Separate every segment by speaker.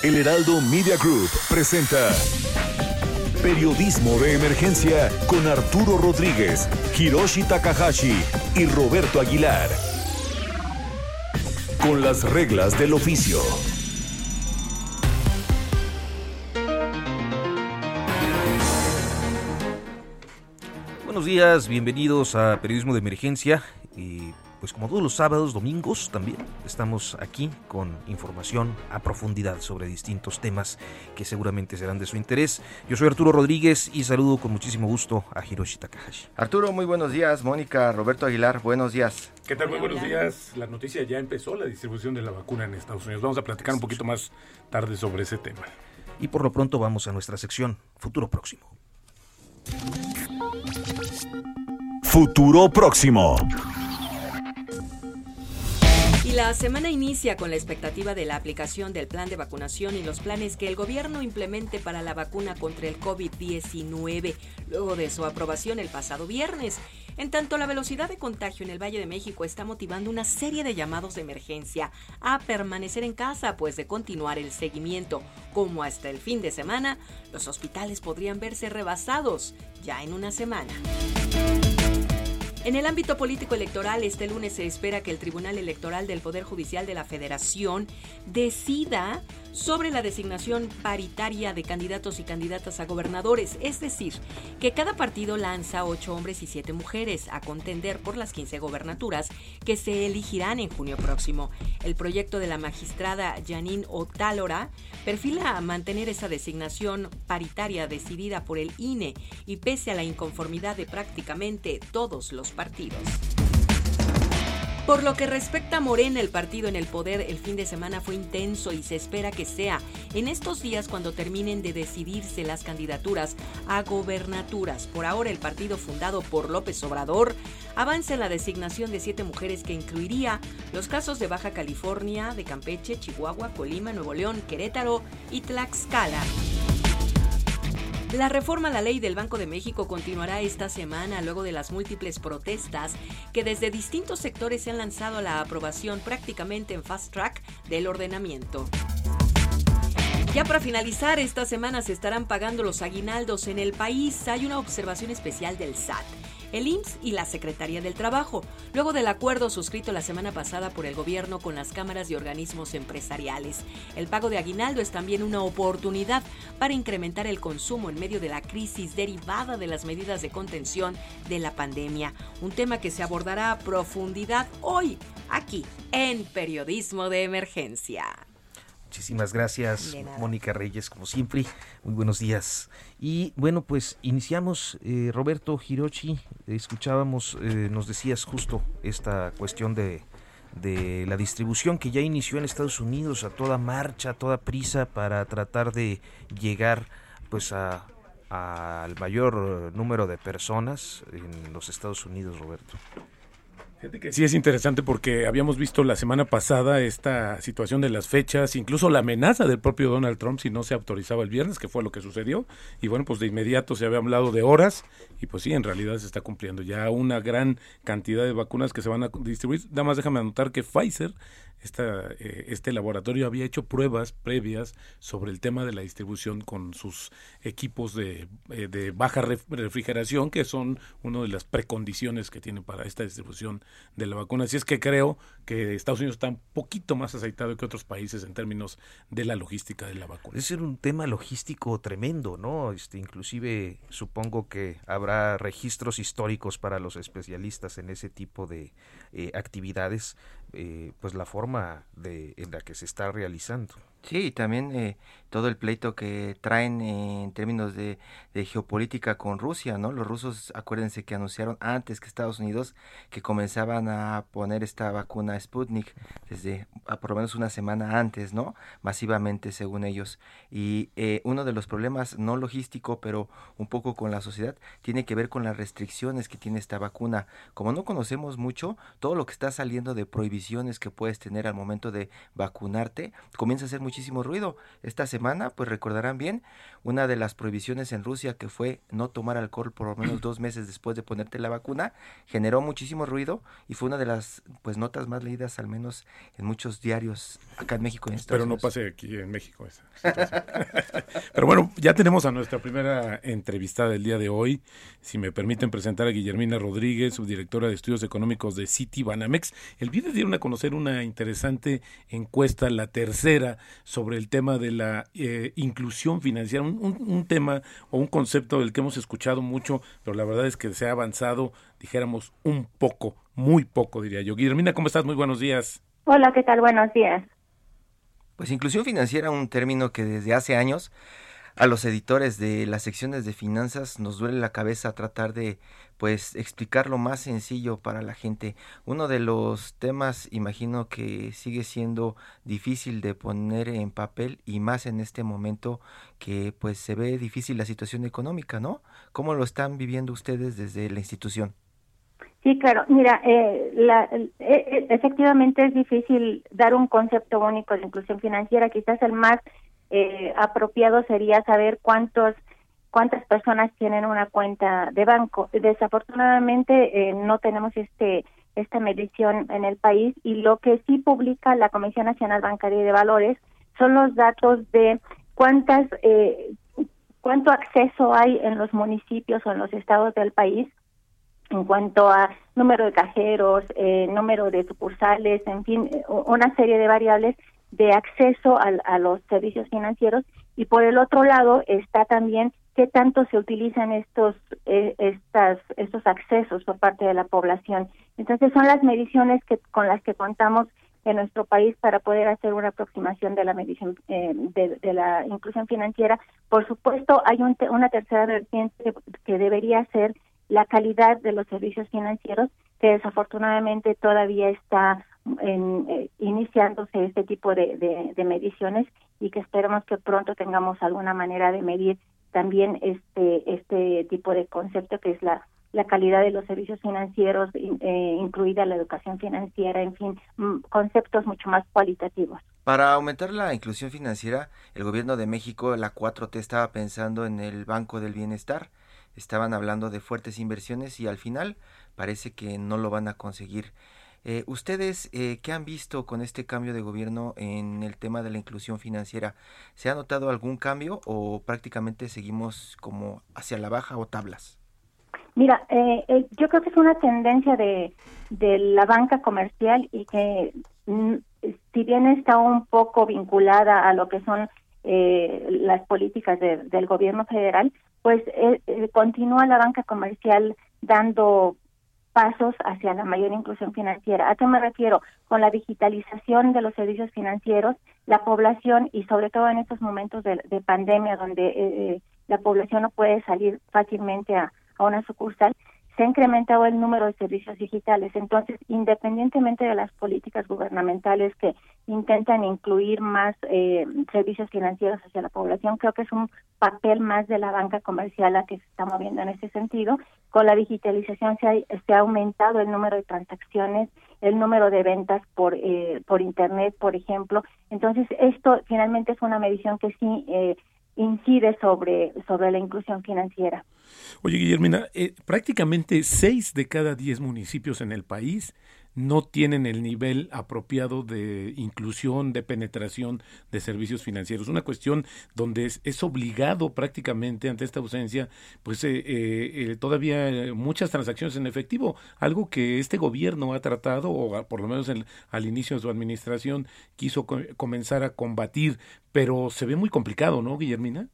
Speaker 1: El Heraldo Media Group presenta Periodismo de Emergencia con Arturo Rodríguez, Hiroshi Takahashi y Roberto Aguilar. Con las reglas del oficio.
Speaker 2: Buenos días, bienvenidos a Periodismo de Emergencia. Y pues como todos los sábados, domingos también, estamos aquí con información a profundidad sobre distintos temas que seguramente serán de su interés. Yo soy Arturo Rodríguez y saludo con muchísimo gusto a Hiroshi Takahashi.
Speaker 3: Arturo, muy buenos días. Mónica, Roberto Aguilar, buenos días.
Speaker 4: ¿Qué tal? Muy buenos días. La noticia ya empezó, la distribución de la vacuna en Estados Unidos. Vamos a platicar un poquito más tarde sobre ese tema.
Speaker 2: Y por lo pronto vamos a nuestra sección Futuro Próximo.
Speaker 1: Futuro próximo.
Speaker 5: Y la semana inicia con la expectativa de la aplicación del plan de vacunación y los planes que el gobierno implemente para la vacuna contra el COVID-19, luego de su aprobación el pasado viernes. En tanto, la velocidad de contagio en el Valle de México está motivando una serie de llamados de emergencia a permanecer en casa, pues de continuar el seguimiento, como hasta el fin de semana, los hospitales podrían verse rebasados ya en una semana. En el ámbito político electoral, este lunes se espera que el Tribunal Electoral del Poder Judicial de la Federación decida sobre la designación paritaria de candidatos y candidatas a gobernadores, es decir, que cada partido lanza ocho hombres y siete mujeres a contender por las 15 gobernaturas que se elegirán en junio próximo. El proyecto de la magistrada Janine Otálora perfila mantener esa designación paritaria decidida por el INE y pese a la inconformidad de prácticamente todos los partidos. Por lo que respecta a Morena, el partido en el poder el fin de semana fue intenso y se espera que sea en estos días cuando terminen de decidirse las candidaturas a gobernaturas. Por ahora, el partido fundado por López Obrador avanza en la designación de siete mujeres que incluiría los casos de Baja California, de Campeche, Chihuahua, Colima, Nuevo León, Querétaro y Tlaxcala. La reforma a la ley del Banco de México continuará esta semana luego de las múltiples protestas que desde distintos sectores se han lanzado a la aprobación prácticamente en fast track del ordenamiento. Ya para finalizar, esta semana se estarán pagando los aguinaldos en el país. Hay una observación especial del SAT el IMSS y la Secretaría del Trabajo, luego del acuerdo suscrito la semana pasada por el gobierno con las cámaras y organismos empresariales. El pago de aguinaldo es también una oportunidad para incrementar el consumo en medio de la crisis derivada de las medidas de contención de la pandemia, un tema que se abordará a profundidad hoy, aquí, en Periodismo de Emergencia.
Speaker 2: Muchísimas gracias, Mónica Reyes, como siempre. Muy buenos días. Y bueno, pues iniciamos, eh, Roberto Hirochi, escuchábamos, eh, nos decías justo esta cuestión de, de la distribución que ya inició en Estados Unidos a toda marcha, a toda prisa para tratar de llegar pues a al mayor número de personas en los Estados Unidos, Roberto.
Speaker 4: Sí es interesante porque habíamos visto la semana pasada esta situación de las fechas, incluso la amenaza del propio Donald Trump si no se autorizaba el viernes, que fue lo que sucedió. Y bueno, pues de inmediato se había hablado de horas y pues sí, en realidad se está cumpliendo ya una gran cantidad de vacunas que se van a distribuir. Nada más déjame anotar que Pfizer esta, eh, este laboratorio había hecho pruebas previas sobre el tema de la distribución con sus equipos de, eh, de baja refrigeración, que son una de las precondiciones que tiene para esta distribución de la vacuna. Así es que creo que Estados Unidos está un poquito más aceitado que otros países en términos de la logística de la vacuna.
Speaker 2: Es un tema logístico tremendo, ¿no? Este, inclusive supongo que habrá registros históricos para los especialistas en ese tipo de eh, actividades, eh, pues la forma de, en la que se está realizando.
Speaker 3: Sí, también eh, todo el pleito que traen en términos de, geopolítica con Rusia, ¿no? Los rusos, acuérdense que anunciaron antes que Estados Unidos que comenzaban a poner esta vacuna Sputnik desde por lo menos una semana antes, ¿no? Masivamente, según ellos. Y eh, uno de los problemas, no logístico, pero un poco con la sociedad, tiene que ver con las restricciones que tiene esta vacuna. Como no conocemos mucho, todo lo que está saliendo de prohibiciones que puedes tener al momento de vacunarte, comienza a hacer muchísimo ruido. Esta semana, pues recordarán bien, una de las prohibiciones en Rusia que fue no tomar alcohol por lo menos dos meses después de ponerte la vacuna, generó muchísimo ruido y fue una de las pues notas más leídas al menos en muchos diarios acá en México. En
Speaker 4: Pero no pase aquí en México esa Pero bueno, ya tenemos a nuestra primera entrevistada del día de hoy. Si me permiten presentar a Guillermina Rodríguez, subdirectora de Estudios Económicos de City Banamex. El viernes dieron a conocer una interesante encuesta, la tercera, sobre el tema de la eh, inclusión financiera, un, tema o un concepto del que hemos escuchado mucho, pero la verdad es que se ha avanzado, dijéramos, un poco, muy poco, diría yo. Guillermina, ¿cómo estás? Muy buenos días.
Speaker 6: Hola, ¿qué tal? Buenos días.
Speaker 3: Pues inclusión financiera, un término que desde hace años a los editores de las secciones de finanzas nos duele la cabeza tratar de pues explicarlo más sencillo para la gente. Uno de los temas imagino que sigue siendo difícil de poner en papel y más en este momento que pues se ve difícil la situación económica, ¿no? ¿Cómo lo están viviendo ustedes desde la institución?
Speaker 6: Sí, claro. Mira, eh, la, eh, eh, efectivamente es difícil dar un concepto único de inclusión financiera. Quizás el más eh, apropiado sería saber cuántos cuántas personas tienen una cuenta de banco. Desafortunadamente eh, no tenemos este esta medición en el país y lo que sí publica la Comisión Nacional Bancaria y de Valores son los datos de cuántas eh, cuánto acceso hay en los municipios o en los estados del país en cuanto a número de cajeros, eh, número de sucursales, en fin, una serie de variables de acceso a, los servicios financieros. Y por el otro lado está también qué tanto se utilizan estos eh, estas estos accesos por parte de la población. Entonces son las mediciones que con las que contamos en nuestro país para poder hacer una aproximación de la medición eh, de, la inclusión financiera. Por supuesto hay una tercera vertiente que debería ser la calidad de los servicios financieros que desafortunadamente todavía está en, eh, iniciándose este tipo de, de, mediciones y que esperemos que pronto tengamos alguna manera de medir también este este tipo de concepto que es la calidad de los servicios financieros, eh, incluida la educación financiera, en fin, mm, conceptos mucho más cualitativos.
Speaker 3: Para aumentar la inclusión financiera, el gobierno de México, la 4T, estaba pensando en el Banco del Bienestar, estaban hablando de fuertes inversiones y al final parece que no lo van a conseguir. Eh, ¿Ustedes eh, qué han visto con este cambio de gobierno en el tema de la inclusión financiera? ¿Se ha notado algún cambio o prácticamente seguimos como hacia la baja o tablas?
Speaker 6: Mira, eh, eh yo creo que es una tendencia de, de la banca comercial y que mm, si bien está un poco vinculada a lo que son eh, las políticas del gobierno federal, pues continúa la banca comercial dando pasos hacia la mayor inclusión financiera. ¿A qué me refiero? Con la digitalización de los servicios financieros, la población y sobre todo en estos momentos de, pandemia donde eh, eh, la población no puede salir fácilmente a, a una sucursal, se ha incrementado el número de servicios digitales. Entonces, independientemente de las políticas gubernamentales que intentan incluir más eh, servicios financieros hacia la población, creo que es un papel más de la banca comercial a que se está moviendo en ese sentido. Con la digitalización se ha, se ha aumentado el número de transacciones, el número de ventas por eh, por internet, por ejemplo. Entonces, esto finalmente es una medición que sí eh, incide sobre, sobre la inclusión financiera.
Speaker 4: Oye, Guillermina, eh, prácticamente seis de cada diez municipios en el país no tienen el nivel apropiado de inclusión, de penetración de servicios financieros. Una cuestión donde es, obligado prácticamente ante esta ausencia, pues eh, eh, todavía muchas transacciones en efectivo, algo que este gobierno ha tratado, o por lo menos al inicio de su administración, quiso comenzar a combatir, pero se ve muy complicado, ¿no, Guillermina?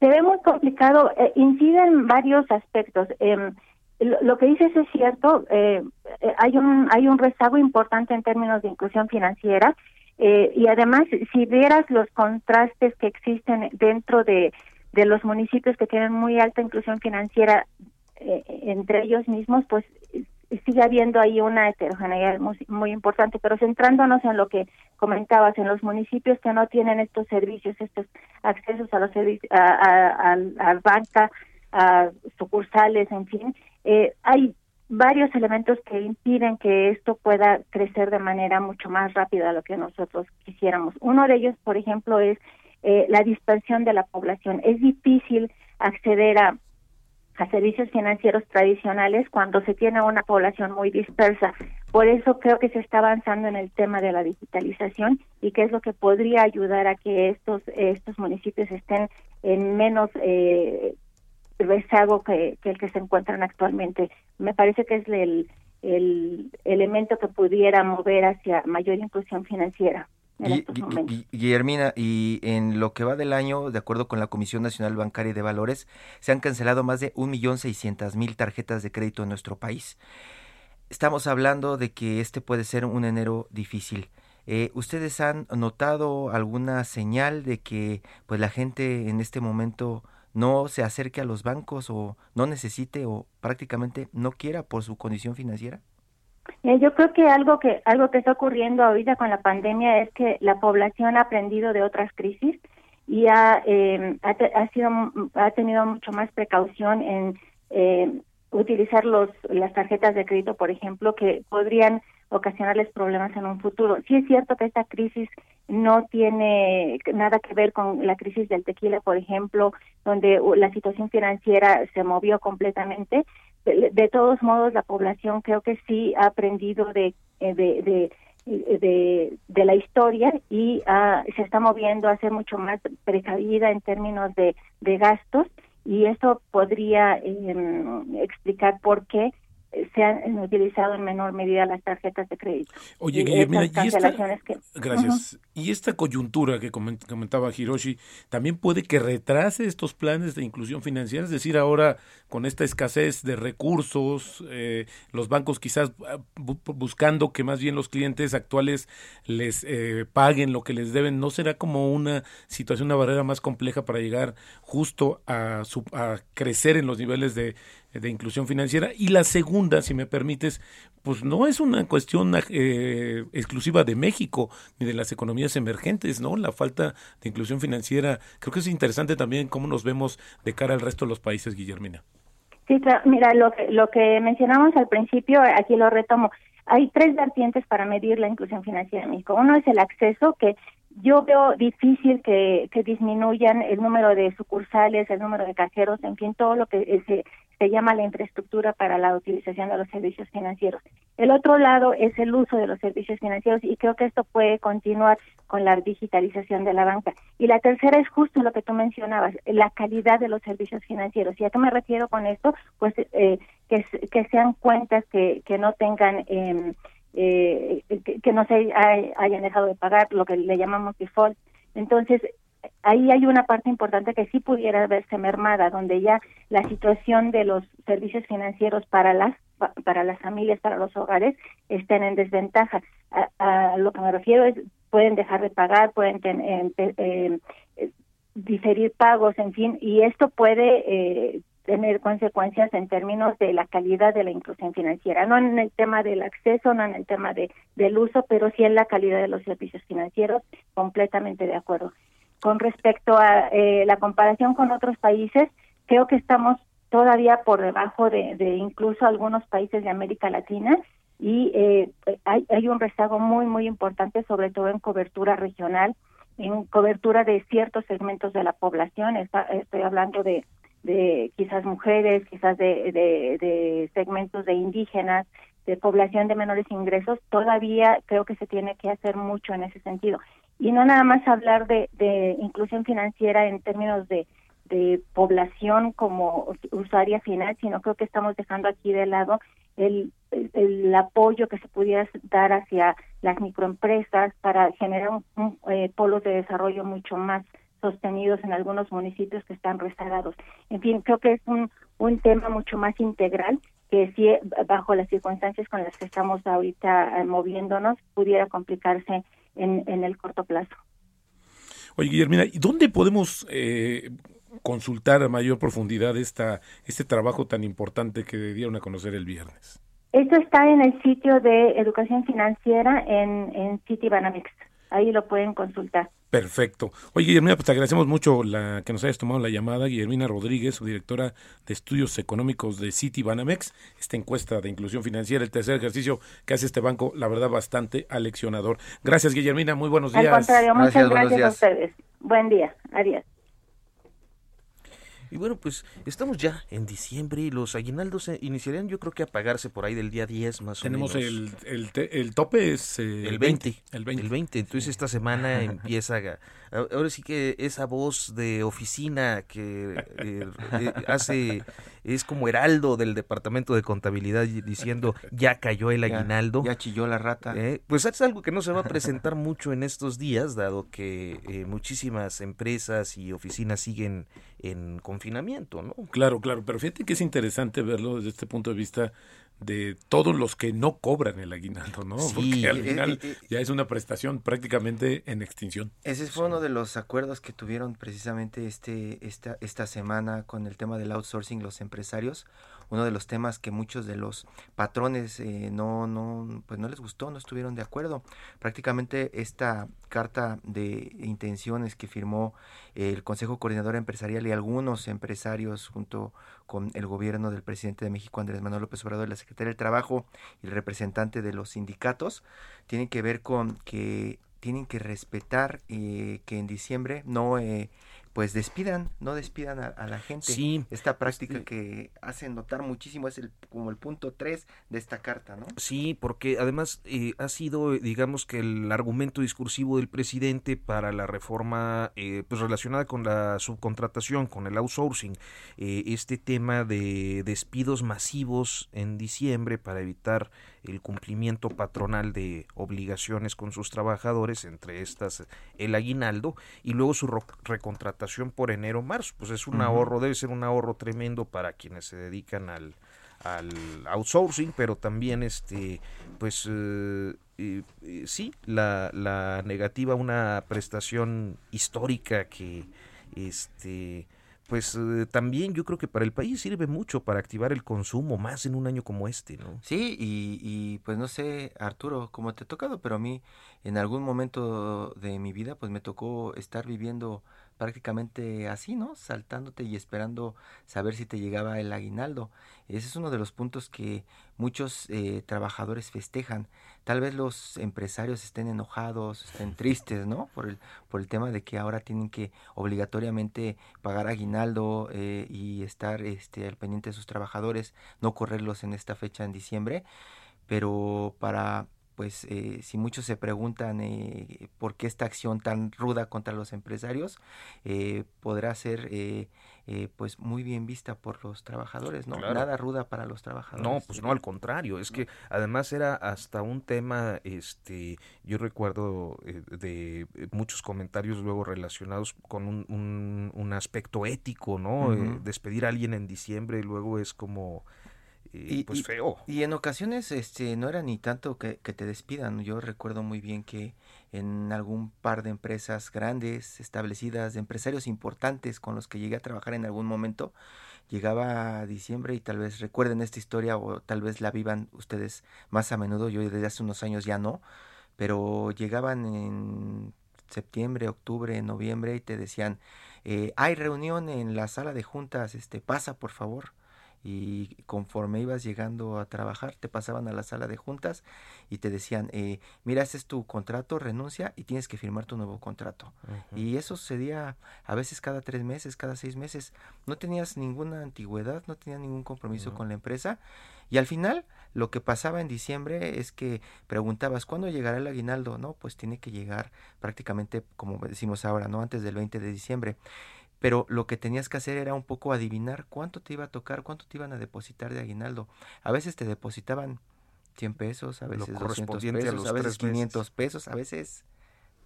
Speaker 6: Se ve muy complicado, eh, incide en varios aspectos. Eh, lo que dices es cierto, eh, eh, hay un hay un rezago importante en términos de inclusión financiera. Eh, y además, si vieras los contrastes que existen dentro de, de los municipios que tienen muy alta inclusión financiera eh, entre ellos mismos, pues sigue habiendo ahí una heterogeneidad muy, importante, pero centrándonos en lo que comentabas, en los municipios que no tienen estos servicios, estos accesos a los servicios, a, a, banca, a sucursales, en fin, eh, hay varios elementos que impiden que esto pueda crecer de manera mucho más rápida de lo que nosotros quisiéramos. Uno de ellos, por ejemplo, es eh, la dispersión de la población. Es difícil acceder a servicios financieros tradicionales cuando se tiene una población muy dispersa. Por eso creo que se está avanzando en el tema de la digitalización y que es lo que podría ayudar a que estos estos municipios estén en menos eh, rezago que, el que se encuentran actualmente. Me parece que es el, el elemento que pudiera mover hacia mayor inclusión financiera.
Speaker 3: Guillermina, y en lo que va del año, de acuerdo con la Comisión Nacional Bancaria y de Valores, se han cancelado más de 1.600.000 tarjetas de crédito en nuestro país. Estamos hablando de que este puede ser un enero difícil. Eh, ¿Ustedes han notado alguna señal de que pues la gente en este momento no se acerque a los bancos o no necesite o prácticamente no quiera por su condición financiera?
Speaker 6: Eh, yo creo que algo que algo que está ocurriendo ahorita con la pandemia es que la población ha aprendido de otras crisis y ha eh, ha, sido ha tenido mucho más precaución en eh, utilizar los las tarjetas de crédito, por ejemplo, que podrían ocasionarles problemas en un futuro. Sí es cierto que esta crisis no tiene nada que ver con la crisis del tequila, por ejemplo, donde la situación financiera se movió completamente, de, todos modos la población creo que sí ha aprendido de, eh, de, de, de, la historia y ah, se está moviendo a ser mucho más precavida en términos de, gastos y eso podría em, explicar por qué se han utilizado en menor medida las tarjetas de crédito.
Speaker 4: Oye, Guillermo, y esta, gracias. Y esta coyuntura que comentaba Hiroshi también puede que retrase estos planes de inclusión financiera, es decir, ahora con esta escasez de recursos, eh, los bancos quizás ah, buscando que más bien los clientes actuales les eh, paguen lo que les deben, ¿no será como una situación, una barrera más compleja para llegar justo a, a crecer en los niveles de de inclusión financiera. Y la segunda, si me permites, pues no es una cuestión eh, exclusiva de México ni de las economías emergentes, ¿no? La falta de inclusión financiera, creo que es interesante también cómo nos vemos de cara al resto de los países, Guillermina.
Speaker 6: Sí, mira, lo que, lo que mencionamos al principio, aquí lo retomo. Hay tres vertientes para medir la inclusión financiera en México. Uno es el acceso, que yo veo difícil que, que disminuyan el número de sucursales, el número de cajeros, en fin, todo lo que se, se llama la infraestructura para la utilización de los servicios financieros. El otro lado es el uso de los servicios financieros y creo que esto puede continuar con la digitalización de la banca. Y la tercera es justo lo que tú mencionabas, la calidad de los servicios financieros. ¿Y a qué me refiero con esto? Pues eh, que, que sean cuentas que, que no tengan... Eh, eh, que, no se hayan dejado de pagar, lo que le llamamos default. Entonces, ahí hay una parte importante que sí pudiera verse mermada, donde ya la situación de los servicios financieros para las para las familias, para los hogares, estén en desventaja. A, lo que me refiero es pueden dejar de pagar, pueden eh, eh, diferir pagos, en fin, y esto puede eh, tener consecuencias en términos de la calidad de la inclusión financiera, no en el tema del acceso, no en el tema de, del uso, pero sí en la calidad de los servicios financieros, completamente de acuerdo. Con respecto a eh, la comparación con otros países, creo que estamos todavía por debajo de, de incluso algunos países de América Latina y eh, hay, hay un rezago muy, muy importante, sobre todo en cobertura regional, en cobertura de ciertos segmentos de la población. estoy hablando de de quizás mujeres, quizás de, de, segmentos de indígenas, de población de menores ingresos, todavía creo que se tiene que hacer mucho en ese sentido. Y no nada más hablar de, inclusión financiera en términos de, población como usuaria final, sino creo que estamos dejando aquí de lado el, el, apoyo que se pudiera dar hacia las microempresas para generar un, eh, polos de desarrollo mucho más sostenidos en algunos municipios que están rezagados. En fin, creo que es un, un tema mucho más integral que si bajo las circunstancias con las que estamos ahorita moviéndonos pudiera complicarse en, en el corto plazo.
Speaker 4: Oye, Guillermina, ¿y dónde podemos eh, consultar a mayor profundidad esta, este trabajo tan importante que dieron a conocer el viernes?
Speaker 6: Esto está en el sitio de educación financiera en, en Citibanamex. Ahí lo pueden consultar.
Speaker 4: Perfecto. Oye, Guillermina, pues te agradecemos mucho la que nos hayas tomado la llamada. Guillermina Rodríguez, subdirectora de Estudios Económicos de City Banamex. Esta encuesta de inclusión financiera, el tercer ejercicio que hace este banco, la verdad, bastante aleccionador. Gracias, Guillermina. Muy buenos días.
Speaker 6: Al contrario, muchas gracias a ustedes. Buen día. Adiós.
Speaker 2: Y bueno, pues estamos ya en diciembre y los aguinaldos iniciarían yo creo que a pagarse por ahí del día 10 más
Speaker 4: o
Speaker 2: menos.
Speaker 4: Tenemos el, el, tope es
Speaker 2: eh, el 20, El 20. El 20. Entonces esta semana empieza... ahora sí que esa voz de oficina que eh, eh, hace... Es como heraldo del departamento de contabilidad diciendo ya cayó el aguinaldo.
Speaker 3: Ya, chilló la rata.
Speaker 2: pues es algo que no se va a presentar mucho en estos días, dado que muchísimas empresas y oficinas siguen en confinamiento, ¿no?
Speaker 4: Claro, claro, pero fíjate que es interesante verlo desde este punto de vista de todos los que no cobran el aguinaldo, ¿no? Porque al final eh, eh, eh, ya es una prestación prácticamente en extinción.
Speaker 3: Ese fue uno de los acuerdos que tuvieron precisamente este esta esta semana con el tema del outsourcing los empresarios uno de los temas que muchos de los patrones eh, no, no, pues no les gustó, no estuvieron de acuerdo. Prácticamente esta carta de intenciones que firmó el Consejo Coordinador Empresarial algunos empresarios junto con el gobierno del presidente de México, Andrés Manuel López Obrador, la secretaria del Trabajo y el representante de los sindicatos, tienen que ver con que tienen que respetar eh, que en diciembre no eh, pues despidan, no despidan a, la gente.
Speaker 2: Sí.
Speaker 3: Esta práctica este que hacen notar muchísimo es el, como el punto 3 de esta carta, ¿no?
Speaker 2: Sí, porque además eh, ha sido, digamos que el argumento discursivo del presidente para la reforma eh, pues relacionada con la subcontratación, con el outsourcing, eh, este tema de despidos masivos en diciembre para evitar el cumplimiento patronal de obligaciones con sus trabajadores, entre estas el aguinaldo, y luego su recontratación por enero-marzo. Pues es un ahorro, debe ser un ahorro tremendo para quienes se dedican al, al outsourcing, pero también este, pues eh, sí, la, la negativa a una prestación histórica que este pues eh, también yo creo que para el país sirve mucho para activar el consumo, más en un año como este, ¿no?
Speaker 3: Sí, y, y pues no sé, Arturo, cómo te ha tocado, pero a mí en algún momento de mi vida pues me tocó estar viviendo prácticamente así, ¿no? Saltándote y esperando saber si te llegaba el aguinaldo. Ese es uno de los puntos que muchos eh, trabajadores festejan. Tal vez los empresarios estén enojados, estén tristes, ¿no? Por el, por el tema de que ahora tienen que obligatoriamente pagar aguinaldo eh, y estar este, al pendiente de sus trabajadores, no correrlos en esta fecha en diciembre. Pero para pues eh, si muchos se preguntan eh, por qué esta acción tan ruda contra los empresarios eh, podrá ser pues muy bien vista por los trabajadores, ¿no? Nada ruda para los trabajadores.
Speaker 2: No, pues no, al contrario, es que además era hasta un tema, este, yo recuerdo de muchos comentarios luego relacionados con un, un, aspecto ético, ¿no? despedir a alguien en diciembre luego es como y, pues feo.
Speaker 3: Y en ocasiones este no era ni tanto que, te despidan. Yo recuerdo muy bien que en algún par de empresas grandes, establecidas, de empresarios importantes con los que llegué a trabajar en algún momento, llegaba a diciembre y tal vez recuerden esta historia o tal vez la vivan ustedes más a menudo. Yo desde hace unos años ya no, pero llegaban en septiembre, octubre, noviembre y te decían, eh, hay reunión en la sala de juntas, este, pasa por favor y conforme ibas llegando a trabajar te pasaban a la sala de juntas y te decían eh, mira este es tu contrato renuncia y tienes que firmar tu nuevo contrato y eso sucedía a veces cada tres meses cada seis meses. No tenías ninguna antigüedad no tenías ningún compromiso con la empresa y al final lo que pasaba en diciembre es que preguntabas ¿cuándo llegará el aguinaldo? no pues tiene que llegar prácticamente como decimos ahora no antes del 20 de diciembre pero lo que tenías que hacer era un poco adivinar cuánto te iba a tocar, cuánto te iban a depositar de aguinaldo. A veces te depositaban 100 pesos, a veces 200 pesos, a, veces 500 pesos, a veces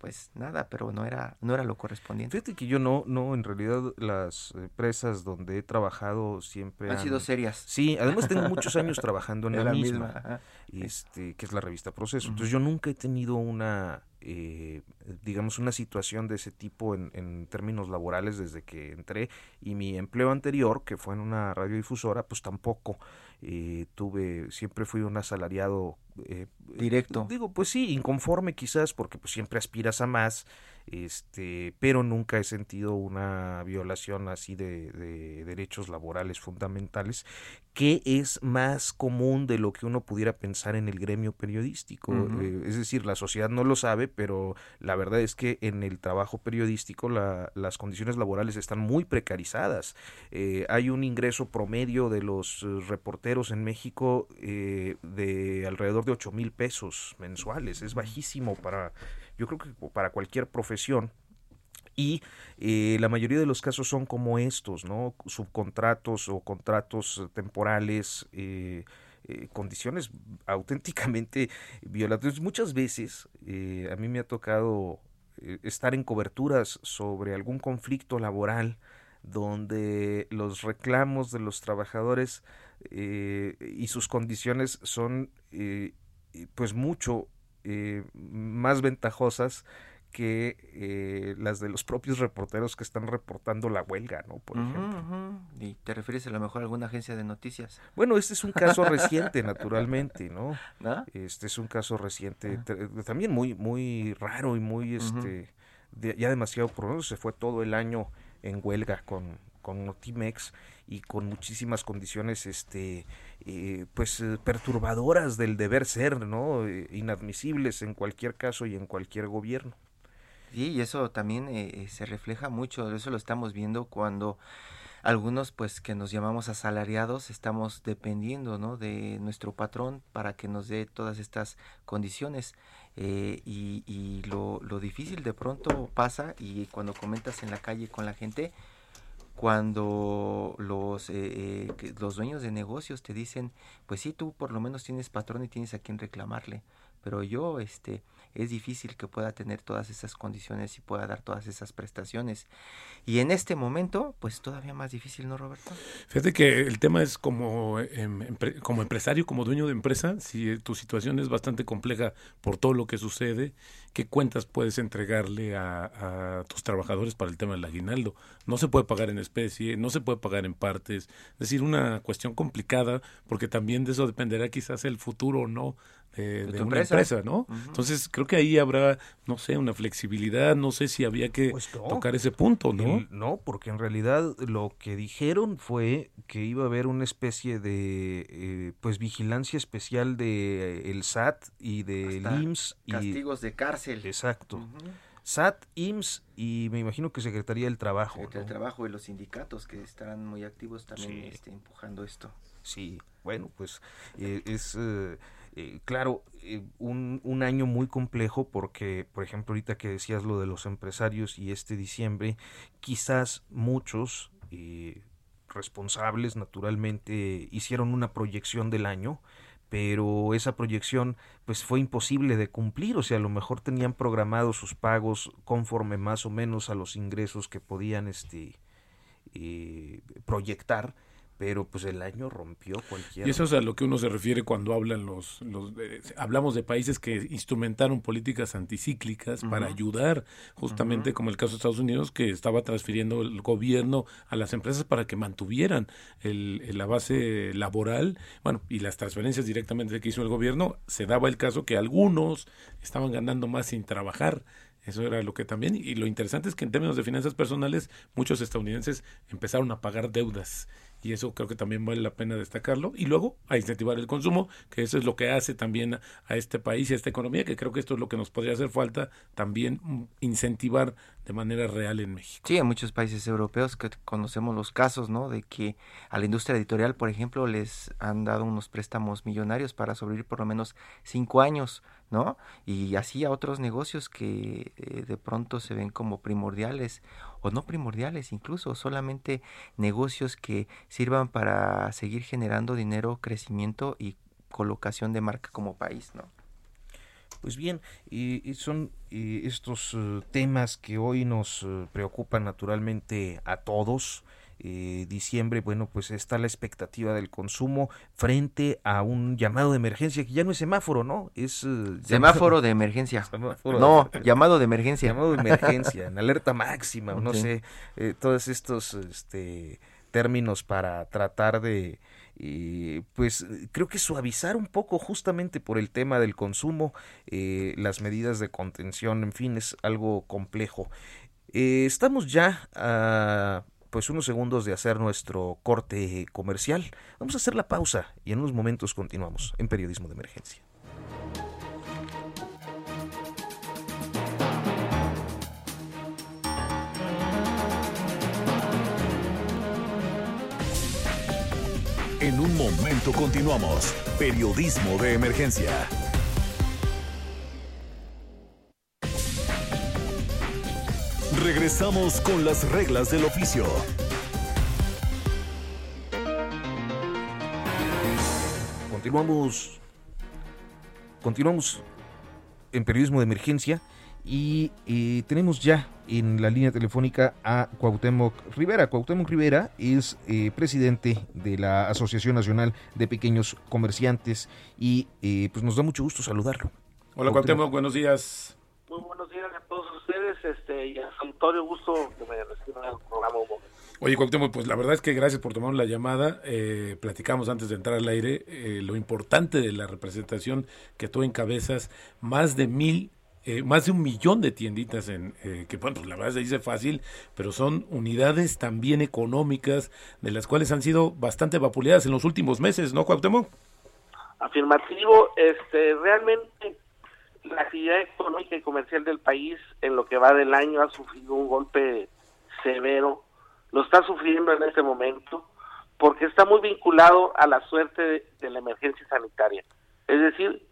Speaker 3: pues nada, pero no era, no era lo correspondiente.
Speaker 2: Fíjate que yo no, no, en realidad las empresas donde he trabajado siempre
Speaker 3: han, sido serias.
Speaker 2: Sí, además tengo muchos años trabajando en la, misma, este, que es la revista Proceso. Entonces yo nunca he tenido una eh, digamos, una situación de ese tipo en, en, términos laborales desde que entré y mi empleo anterior, que fue en una radiodifusora, pues tampoco eh, tuve, siempre fui un asalariado
Speaker 3: eh, directo.
Speaker 2: Digo, pues sí, inconforme quizás, porque pues siempre aspiras a más, este, pero nunca he sentido una violación así de, de derechos laborales fundamentales, que es más común de lo que uno pudiera pensar en el gremio periodístico. Eh, es decir, la sociedad no lo sabe, pero la verdad es que en el trabajo periodístico la, las condiciones laborales están muy precarizadas. Eh, hay un ingreso promedio de los eh, reporteros en México de alrededor de 8 mil pesos mensuales. Es bajísimo para yo creo que para cualquier profesión y eh, la mayoría de los casos son como estos, ¿no? Subcontratos o contratos temporales, eh, eh, condiciones auténticamente violatorias. Muchas veces a mí me ha tocado estar en coberturas sobre algún conflicto laboral donde los reclamos de los trabajadores y sus condiciones son pues mucho eh, más ventajosas que eh, las de los propios reporteros que están reportando la huelga, ¿no? Por ejemplo.
Speaker 3: ¿Y te refieres a lo mejor a alguna agencia de noticias?
Speaker 2: Bueno, este es un caso reciente, naturalmente, ¿no? Este es un caso reciente, también muy, muy raro y muy, este, ya demasiado por se fue todo el año en huelga con, con Notimex y con muchísimas condiciones este eh, pues eh, perturbadoras del deber ser no eh, inadmisibles en cualquier caso y en cualquier gobierno
Speaker 3: sí y eso también se refleja mucho eso lo estamos viendo cuando algunos pues que nos llamamos asalariados estamos dependiendo ¿no? de nuestro patrón para que nos dé todas estas condiciones y, y lo, lo, difícil de pronto pasa y cuando comentas en la calle con la gente cuando los, eh, eh los dueños de negocios te dicen, pues sí, tú por lo menos tienes patrón y tienes a quien reclamarle, pero yo, este, es difícil que pueda tener todas esas condiciones y pueda dar todas esas prestaciones. Y en este momento, pues todavía más difícil, ¿no, Roberto?
Speaker 4: Fíjate que el tema es como, em, como empresario, como dueño de empresa, si tu situación es bastante compleja por todo lo que sucede, ¿qué cuentas puedes entregarle a, a tus trabajadores para el tema del aguinaldo? No se puede pagar en especie, no se puede pagar en partes, es decir, una cuestión complicada porque también de eso dependerá quizás el futuro o no de, una empresa, ¿no? Entonces creo que ahí habrá, no sé, una flexibilidad, no sé si había que pues tocar ese punto, ¿no?
Speaker 2: no, porque en realidad lo que dijeron fue que iba a haber una especie de, eh, pues, vigilancia especial de eh, el SAT y del IMSS.
Speaker 3: Y, castigos de cárcel.
Speaker 2: Exacto. SAT, IMSS y me imagino que Secretaría del Trabajo.
Speaker 3: Secretaría del Trabajo y los sindicatos que estarán muy activos también este, empujando esto.
Speaker 2: Sí, bueno, pues eh, es eh, claro, eh, un, un, año muy complejo porque, por ejemplo, ahorita que decías lo de los empresarios y este diciembre, quizás muchos eh, responsables naturalmente hicieron una proyección del año, pero esa proyección pues fue imposible de cumplir, o sea, a lo mejor tenían programados sus pagos conforme más o menos a los ingresos que podían este proyectar pero pues el año rompió cualquier.
Speaker 4: Y eso es a lo que uno se refiere cuando hablan los, los eh, hablamos de países que instrumentaron políticas anticíclicas para ayudar, justamente como el caso de Estados Unidos, que estaba transfiriendo el gobierno a las empresas para que mantuvieran el, la base laboral, bueno, y las transferencias directamente que hizo el gobierno, se daba el caso que algunos estaban ganando más sin trabajar. Eso era lo que también, y lo interesante es que en términos de finanzas personales, muchos estadounidenses empezaron a pagar deudas y eso creo que también vale la pena destacarlo. Y luego a incentivar el consumo, que eso es lo que hace también a este país y a esta economía, que creo que esto es lo que nos podría hacer falta también mm, incentivar de manera real en México.
Speaker 3: Sí, en muchos países europeos que conocemos los casos, ¿no? De que a la industria editorial, por ejemplo, les han dado unos préstamos millonarios para sobrevivir por lo menos cinco años, ¿no? Y así a otros negocios que eh, de pronto se ven como primordiales o no primordiales incluso, solamente negocios que sirvan para seguir generando dinero, crecimiento y colocación de marca como país, ¿no?
Speaker 2: Pues bien, y son estos temas que hoy nos preocupan naturalmente a todos. Eh, diciembre, bueno, pues está la expectativa del consumo frente a un llamado de emergencia, que ya no es semáforo, ¿no? Es...
Speaker 3: Eh, semáforo de emergencia. no, llamado de emergencia.
Speaker 2: Llamado de emergencia, en alerta máxima, no sé, eh, todos estos este, términos para tratar de... pues creo que suavizar un poco justamente por el tema del consumo, las medidas de contención, en fin, es algo complejo. estamos ya a pues unos segundos de hacer nuestro corte comercial. Vamos a hacer la pausa y en unos momentos continuamos en Periodismo de Emergencia.
Speaker 1: En un momento continuamos. Periodismo de Emergencia. Regresamos con las reglas del oficio.
Speaker 2: Continuamos. Continuamos en periodismo de emergencia y eh, tenemos ya en la línea telefónica a Cuauhtémoc Rivera. Cuauhtémoc Rivera es eh, presidente de la Asociación Nacional de Pequeños Comerciantes y eh, pues nos da mucho gusto saludarlo.
Speaker 4: Hola Cuauhtémoc, buenos días.
Speaker 7: Muy buenos días a todos ustedes este, y a Santorio, gusto que me reciban el programa
Speaker 4: Oye, Cuauhtémoc, pues la verdad es que gracias por tomar la llamada. Eh, platicamos antes de entrar al aire eh, lo importante de la representación que tú encabezas, más de mil eh, más de un millón de tienditas en que bueno pues la verdad se dice fácil pero son unidades también económicas de las cuales han sido bastante vapuleadas en los últimos meses no Cuauhtémoc
Speaker 7: afirmativo este realmente la actividad económica y comercial del país en lo que va del año ha sufrido un golpe severo, lo está sufriendo en este momento porque está muy vinculado a la suerte de, la emergencia sanitaria. Es decir,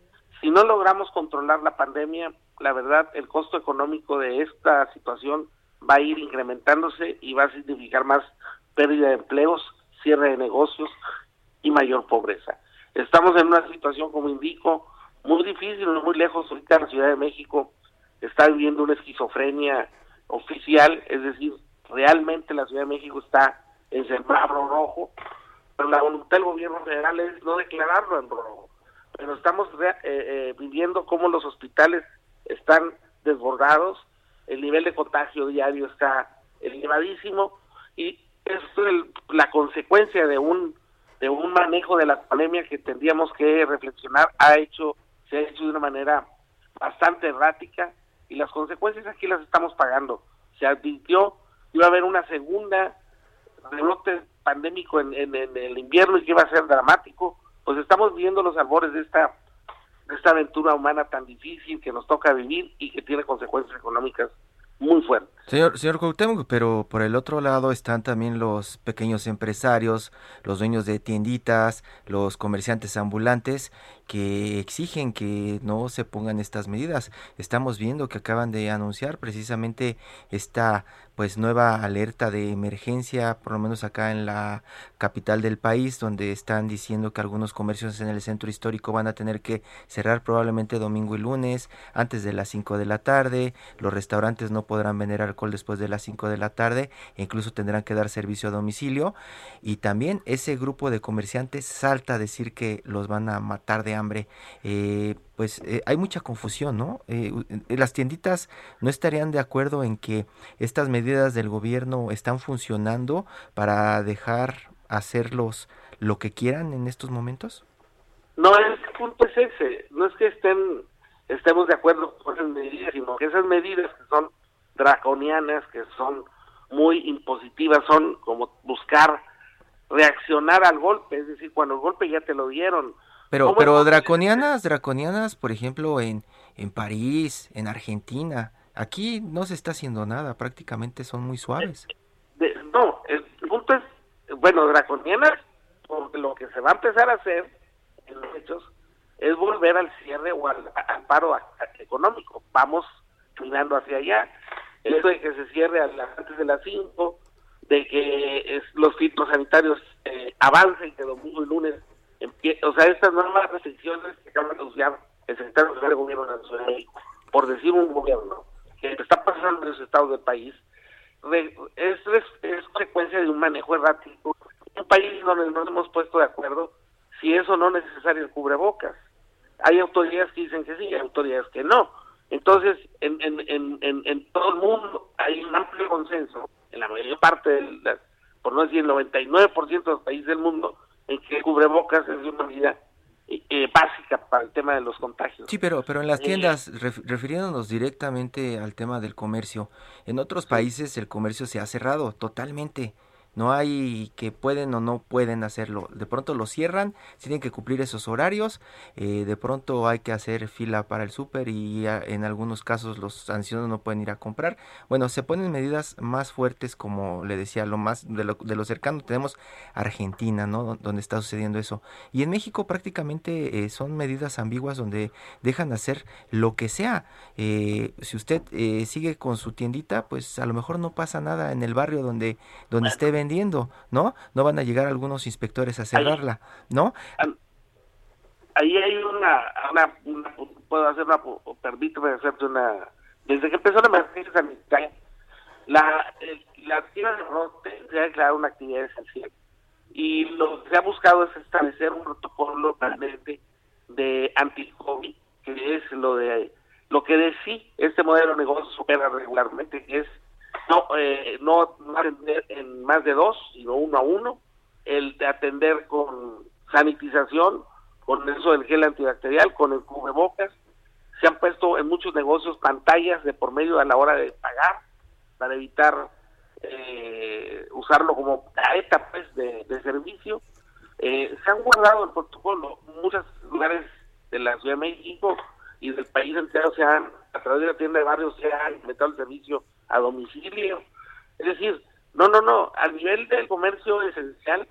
Speaker 7: si no logramos controlar la pandemia, la verdad, el costo económico de esta situación va a ir incrementándose y va a significar más pérdida de empleos, cierre de negocios y mayor pobreza. Estamos en una situación, como indico, muy difícil, muy lejos. Ahorita la Ciudad de México está viviendo una esquizofrenia oficial, es decir, realmente la Ciudad de México está en semáforo rojo, pero la voluntad del gobierno federal es no declararlo en rojo. Pero estamos eh, eh, viviendo cómo los hospitales están desbordados, el nivel de contagio diario está elevadísimo y es la consecuencia de un de un manejo de la pandemia que tendríamos que reflexionar ha hecho se ha hecho de una manera bastante errática y las consecuencias aquí las estamos pagando. Se advirtió que iba a haber una segunda rebrote pandémico en, en, el invierno y que iba a ser dramático. Pues estamos viendo los albores de esta, de esta aventura humana tan difícil que nos toca vivir y que tiene consecuencias económicas muy fuerte.
Speaker 3: Señor, señor pero por el otro lado están también los pequeños empresarios, los dueños de tienditas, los comerciantes ambulantes que exigen que no se pongan estas medidas. Estamos viendo que acaban de anunciar precisamente esta pues nueva alerta de emergencia, por lo menos acá en la capital del país, donde están diciendo que algunos comercios en el centro histórico van a tener que cerrar probablemente domingo y lunes antes de las 5 de la tarde, los restaurantes no podrán vender alcohol después de las 5 de la tarde, e incluso tendrán que dar servicio a domicilio, y también ese grupo de comerciantes salta a decir que los van a matar de hambre. Eh, pues eh, hay mucha confusión, ¿no? Eh, las tienditas no estarían de acuerdo en que estas medidas del gobierno están funcionando para dejar hacerlos lo que quieran en estos momentos.
Speaker 7: No, el punto es ese, no es que estén estemos de acuerdo con esas medidas, sino que esas medidas que son draconianas, que son muy impositivas, son como buscar reaccionar al golpe, es decir, cuando el golpe ya te lo dieron,
Speaker 3: pero, pero draconianas, draconianas, por ejemplo, en, en París, en Argentina, aquí no se está haciendo nada, prácticamente son muy suaves.
Speaker 7: no, el punto es, bueno, draconianas, porque lo que se va a empezar a hacer en los hechos es volver al cierre o al, paro económico. Vamos caminando hacia allá. Eso de que se cierre a antes de las 5, de que es, los filtros sanitarios eh, avancen, que domingo y lunes o sea, estas nuevas restricciones que acaban de anunciar el secretario de Gobierno de la Ciudad por decir un gobierno que está pasando en los estados del país, es, es, consecuencia de un manejo errático. Un país donde nos hemos puesto de acuerdo si eso no es necesario el cubrebocas. Hay autoridades que dicen que sí, hay autoridades que no. Entonces, en, en, en, en, todo el mundo hay un amplio consenso, en la mayor parte, del, por no decir el 99% de los países del mundo, en que el cubrebocas es una medida eh, básica para el tema de los contagios.
Speaker 3: Sí, pero, pero en las eh, tiendas, refiriéndonos directamente al tema del comercio, en otros países el comercio se ha cerrado totalmente. No hay que pueden o no pueden hacerlo. De pronto lo cierran, tienen que cumplir esos horarios. Eh, de pronto hay que hacer fila para el súper y en algunos casos los ancianos no pueden ir a comprar. Bueno, se ponen medidas más fuertes, como le decía, lo más de lo, de lo cercano tenemos Argentina, ¿no? Donde está sucediendo eso. Y en México prácticamente eh, son medidas ambiguas donde dejan hacer lo que sea. Eh, si usted sigue con su tiendita, pues a lo mejor no pasa nada en el barrio donde donde esté vendiendo, ¿no? No van a llegar algunos inspectores a cerrarla, ¿no?
Speaker 7: Ahí hay una, una, puedo hacer una, permíteme hacerte una, desde que empezó la emergencia sanitaria, la, la actividad de brote se ha declarado una actividad esencial y lo que se ha buscado es establecer un protocolo permanente de anti-COVID, que es lo de lo que de sí este modelo de negocio supera regularmente, que es no, eh, no, atender en más de dos, sino uno a uno, el de atender con sanitización, con eso del gel antibacterial, con el cubrebocas. Se han puesto en muchos negocios pantallas de por medio a la hora de pagar para evitar eh, usarlo como tarjeta pues, de, servicio. Eh, se han guardado el protocolo. Muchos lugares de la Ciudad de México y del país entero se han, a través de la tienda de barrios, se ha implementado el servicio a domicilio. Es decir, no, no, no, a nivel del comercio esencial,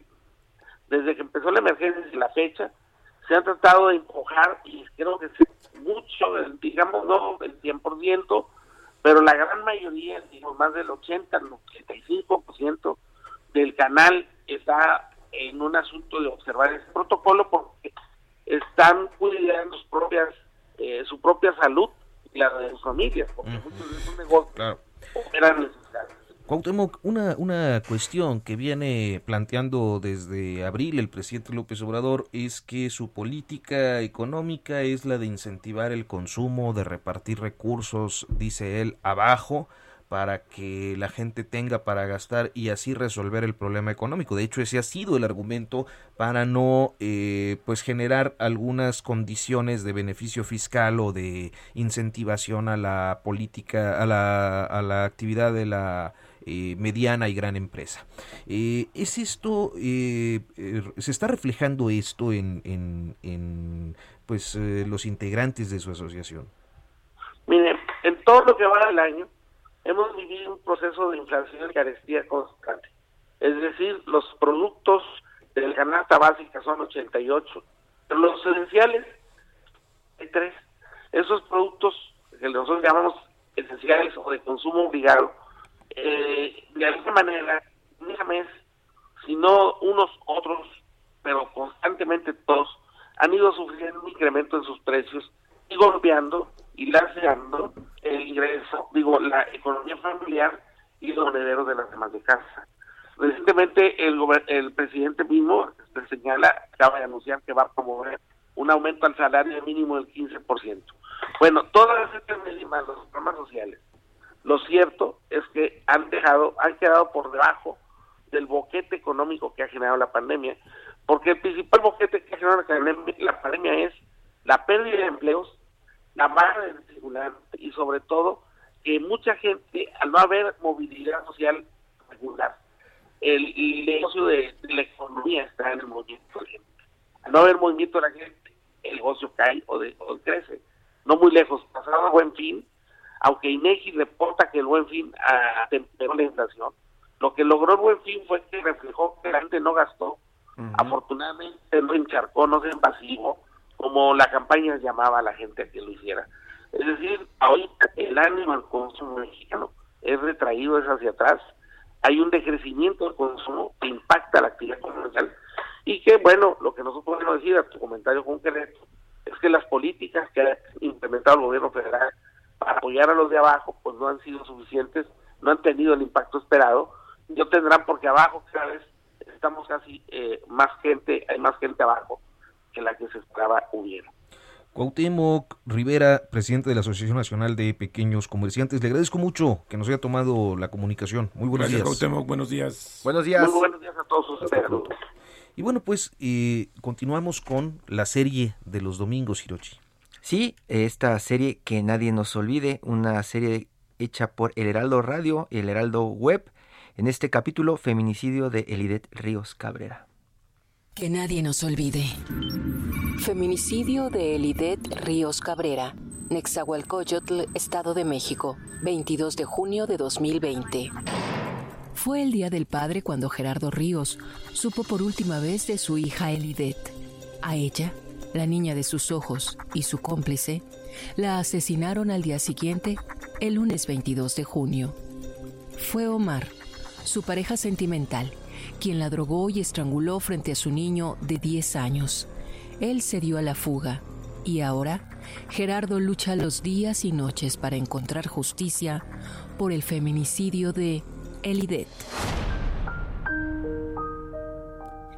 Speaker 7: desde que empezó la emergencia y la fecha, se ha tratado de empujar y creo que es mucho, digamos, no el 100%, pero la gran mayoría, digamos, más del 80, el 85% del canal está en un asunto de observar ese protocolo porque están cuidando sus propias, eh, su propia salud y la de sus familias, porque muchos de esos negocios
Speaker 2: Una, una cuestión que viene planteando desde abril el presidente López Obrador es que su política económica es la de incentivar el consumo, de repartir recursos, dice él, abajo, para que la gente tenga para gastar y así resolver el problema económico. De hecho, ese ha sido el argumento para no eh, pues generar algunas condiciones de beneficio fiscal o de incentivación a la política, a la, a la actividad de la eh, mediana y gran empresa. Eh, ¿Es esto, se está reflejando esto en, en, en pues los integrantes de su asociación?
Speaker 7: Mire, en todo lo que va del año, hemos vivido un proceso de inflación y carestía constante. Es decir, los productos de la canasta básica son 88, pero los esenciales hay tres. Esos productos que nosotros llamamos esenciales o de consumo obligado, eh, de alguna manera, mes, si no unos otros, pero constantemente todos, han ido sufriendo un incremento en sus precios y golpeando y lacerando el ingreso, digo, la economía familiar y los herederos de las demás de casa. Recientemente el, el presidente mismo señala, acaba de anunciar que va a promover un aumento al salario mínimo del 15%. Bueno, todas estas medidas, los programas sociales, lo cierto es que han dejado, han quedado por debajo del boquete económico que ha generado la pandemia, porque el principal boquete que ha generado la pandemia es la pérdida de empleos la barra del tribunal y sobre todo que mucha gente, al no haber movilidad social regular, el, negocio de, la economía está en el movimiento de la gente. Al no haber movimiento de la gente, el negocio cae o, de, o crece. No muy lejos, pasado buen fin, aunque INEGI reporta que el buen fin atemperó la inflación, lo que logró el buen fin fue que reflejó que la gente no gastó, afortunadamente no encharcó, no se envasivó, como la campaña llamaba a la gente a que lo hiciera. Es decir, ahorita el ánimo al consumo mexicano es retraído, es hacia atrás. Hay un decrecimiento del consumo que impacta la actividad comercial y que, bueno, lo que nosotros podemos decir a tu comentario concreto es que las políticas que ha implementado el gobierno federal para apoyar a los de abajo, pues no han sido suficientes, no han tenido el impacto esperado, no tendrán porque abajo cada vez estamos casi eh, más gente, hay más gente abajo que la que se esperaba hubiera.
Speaker 2: Cuauhtémoc Rivera, presidente de la Asociación Nacional de Pequeños Comerciantes, le agradezco mucho que nos haya tomado la comunicación. Muy buenos
Speaker 4: Gracias,
Speaker 2: días.
Speaker 4: Cuauhtémoc, buenos días.
Speaker 3: Buenos días.
Speaker 7: Muy buenos días a todos ustedes.
Speaker 2: Y bueno, pues eh, continuamos con la serie de los domingos, Hirochi.
Speaker 3: Sí, esta serie que nadie nos olvide, una serie hecha por El Heraldo Radio y El Heraldo Web. En este capítulo, feminicidio de Elidet Ríos Cabrera.
Speaker 8: Que nadie nos olvide. Feminicidio de Elidet Ríos Cabrera, Nexahualcoyotl, Estado de México, 22 de junio de 2020. Fue el Día del Padre cuando Gerardo Ríos supo por última vez de su hija Elidet. A ella, la niña de sus ojos y su cómplice, la asesinaron al día siguiente, el lunes 22 de junio. Fue Omar, su pareja sentimental, quien la drogó y estranguló frente a su niño de 10 años. Él se dio a la fuga y ahora Gerardo lucha los días y noches para encontrar justicia por el feminicidio de Elidet.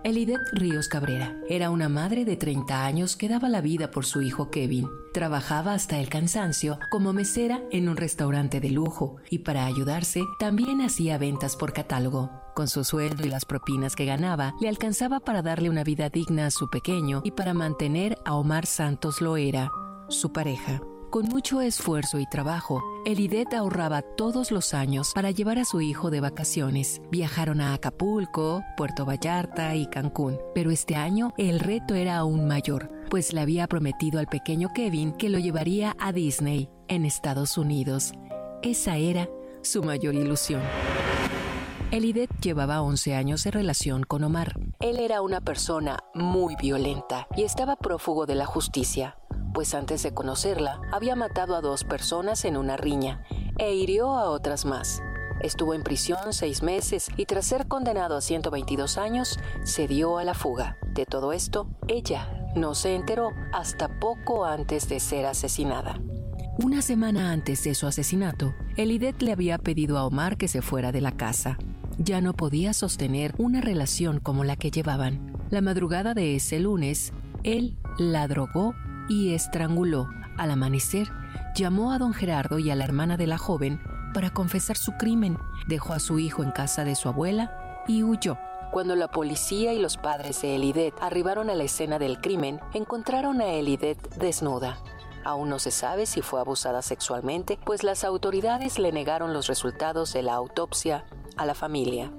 Speaker 8: Elidet Ríos Cabrera era una madre de 30 años que daba la vida por su hijo Kevin. Trabajaba hasta el cansancio como mesera en un restaurante de lujo y para ayudarse también hacía ventas por catálogo. Con su sueldo y las propinas que ganaba, le alcanzaba para darle una vida digna a su pequeño y para mantener a Omar Santos Loera, su pareja. Con mucho esfuerzo y trabajo, Elidet ahorraba todos los años para llevar a su hijo de vacaciones. Viajaron a Acapulco, Puerto Vallarta y Cancún, pero este año el reto era aún mayor, pues le había prometido al pequeño Kevin que lo llevaría a Disney, en Estados Unidos. Esa era su mayor ilusión. Elidet llevaba 11 años de relación con Omar. Él era una persona muy violenta y estaba prófugo de la justicia, pues antes de conocerla había matado a dos personas en una riña e hirió a otras más. Estuvo en prisión seis meses y tras ser condenado a 122 años, se dio a la fuga. De todo esto, ella no se enteró hasta poco antes de ser asesinada. Una semana antes de su asesinato, Elidet le había pedido a Omar que se fuera de la casa. Ya no podía sostener una relación como la que llevaban. La madrugada de ese lunes, él la drogó y estranguló. Al amanecer, llamó a don Gerardo y a la hermana de la joven para confesar su crimen. Dejó a su hijo en casa de su abuela y huyó. Cuando la policía y los padres de Elidet arribaron a la escena del crimen, encontraron a Elidet desnuda. Aún no se sabe si fue abusada sexualmente, pues las autoridades le negaron los resultados de la autopsia a la familia.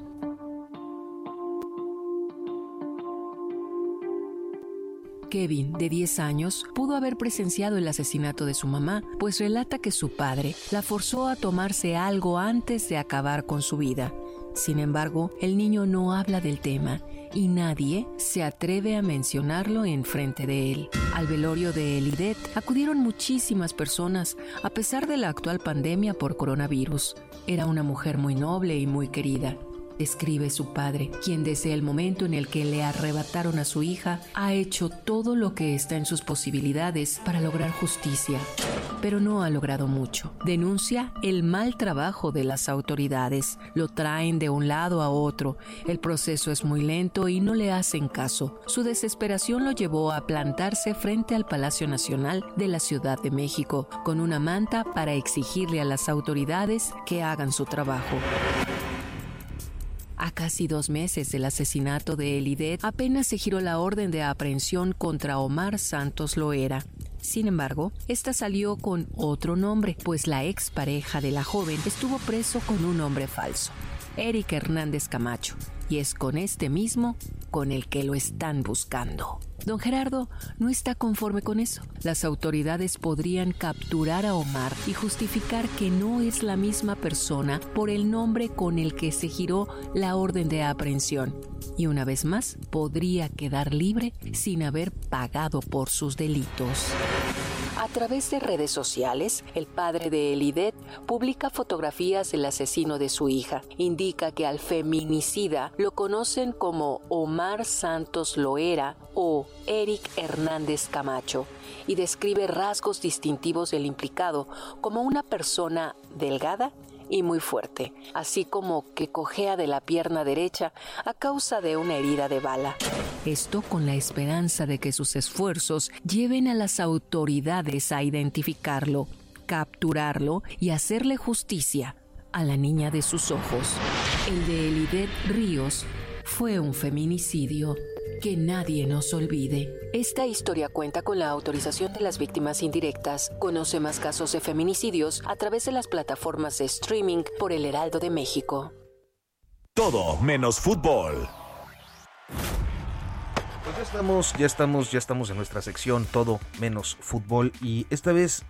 Speaker 8: Kevin, de 10 años, pudo haber presenciado el asesinato de su mamá, pues relata que su padre la forzó a tomarse algo antes de acabar con su vida. Sin embargo, el niño no habla del tema y nadie se atreve a mencionarlo en frente de él. Al velorio de Elidet acudieron muchísimas personas, a pesar de la actual pandemia por coronavirus. Era una mujer muy noble y muy querida. Describe su padre, quien desde el momento en el que le arrebataron a su hija, ha hecho todo lo que está en sus posibilidades para lograr justicia, pero no ha logrado mucho. Denuncia el mal trabajo de las autoridades, lo traen de un lado a otro, el proceso es muy lento y no le hacen caso. Su desesperación lo llevó a plantarse frente al Palacio Nacional de la Ciudad de México, con una manta para exigirle a las autoridades que hagan su trabajo. A casi dos meses del asesinato de Elidet, apenas se giró la orden de aprehensión contra Omar Santos Loera. Sin embargo, esta salió con otro nombre, pues la expareja de la joven estuvo preso con un nombre falso, Eric Hernández Camacho, y es con este mismo con el que lo están buscando. Don Gerardo no está conforme con eso. Las autoridades podrían capturar a Omar y justificar que no es la misma persona por el nombre con el que se giró la orden de aprehensión. Y una vez más, podría quedar libre sin haber pagado por sus delitos. A través de redes sociales, el padre de Elidet publica fotografías del asesino de su hija. Indica que al feminicida lo conocen como Omar Santos Loera o Eric Hernández Camacho y describe rasgos distintivos del implicado como una persona delgada y muy fuerte, así como que cojea de la pierna derecha a causa de una herida de bala. Esto con la esperanza de que sus esfuerzos lleven a las autoridades a identificarlo, capturarlo y hacerle justicia a la niña de sus ojos. El de Elidet Ríos fue un feminicidio. Que nadie nos olvide. Esta historia cuenta con la autorización de las víctimas indirectas. Conoce más casos de feminicidios a través de las plataformas de streaming por El Heraldo de México.
Speaker 1: Todo menos fútbol.
Speaker 2: Pues ya estamos, ya estamos, ya estamos en nuestra sección todo menos fútbol y esta vez,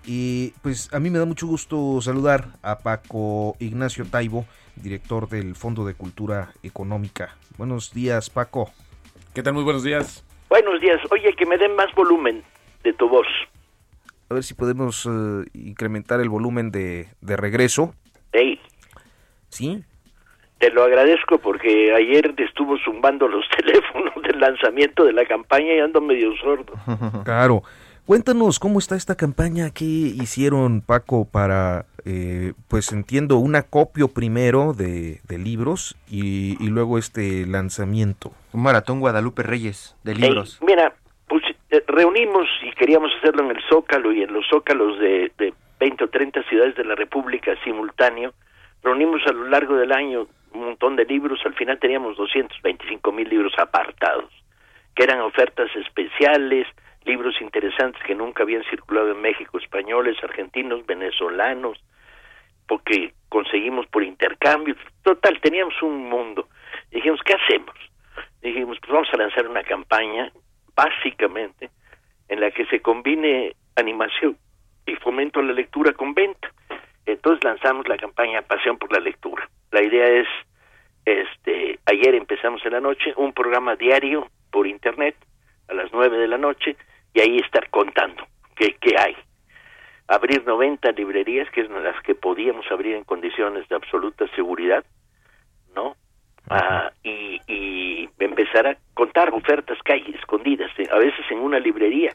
Speaker 2: pues a mí me da mucho gusto saludar a Paco Ignacio Taibo, director del Fondo de Cultura Económica. Buenos días, Paco.
Speaker 4: ¿Qué tal? Muy buenos días.
Speaker 9: Buenos días. Oye, que me den más volumen de tu voz.
Speaker 2: A ver si podemos eh, incrementar el volumen de, de regreso.
Speaker 9: Hey.
Speaker 2: ¿Sí?
Speaker 9: Te lo agradezco porque ayer estuvo zumbando los teléfonos del lanzamiento de la campaña y ando medio sordo.
Speaker 2: Claro. Cuéntanos cómo está esta campaña, qué hicieron Paco para, eh, pues entiendo, un acopio primero de, de libros y, y, luego este lanzamiento.
Speaker 3: Un maratón Guadalupe Reyes de libros.
Speaker 9: Hey, mira, pues eh, reunimos y queríamos hacerlo en el Zócalo y en los Zócalos de, de 20 o 30 ciudades de la República simultáneo. Reunimos a lo largo del año un montón de libros, al final teníamos 225 mil libros apartados, que eran ofertas especiales, libros interesantes que nunca habían circulado en México, españoles, argentinos, venezolanos, porque conseguimos por intercambio, total, teníamos un mundo. Dijimos, ¿qué hacemos? Dijimos, pues vamos a lanzar una campaña, básicamente, en la que se combine animación y fomento a la lectura con venta. Entonces lanzamos la campaña Pasión por la Lectura. La idea es, este, ayer empezamos en la noche, un programa diario por internet a las nueve de la noche, y ahí estar contando qué, qué hay. Abrir 90 librerías, que es las que podíamos abrir en condiciones de absoluta seguridad, ¿no? Ah, y, empezar a contar ofertas que hay escondidas, eh, a veces en una librería,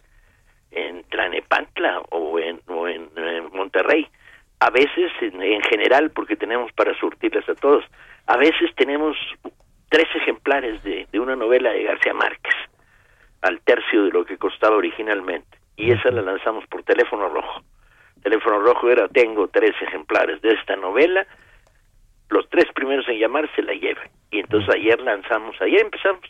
Speaker 9: en Tlanepantla o en, o en, en Monterrey, a veces en, en general, porque tenemos para surtirlas a todos, a veces tenemos tres ejemplares de, de una novela de García Márquez al tercio de lo que costaba originalmente y esa la lanzamos por teléfono rojo. Teléfono rojo era tengo tres ejemplares de esta novela, los tres primeros en llamar se la llevan. Y entonces ayer lanzamos, ayer empezamos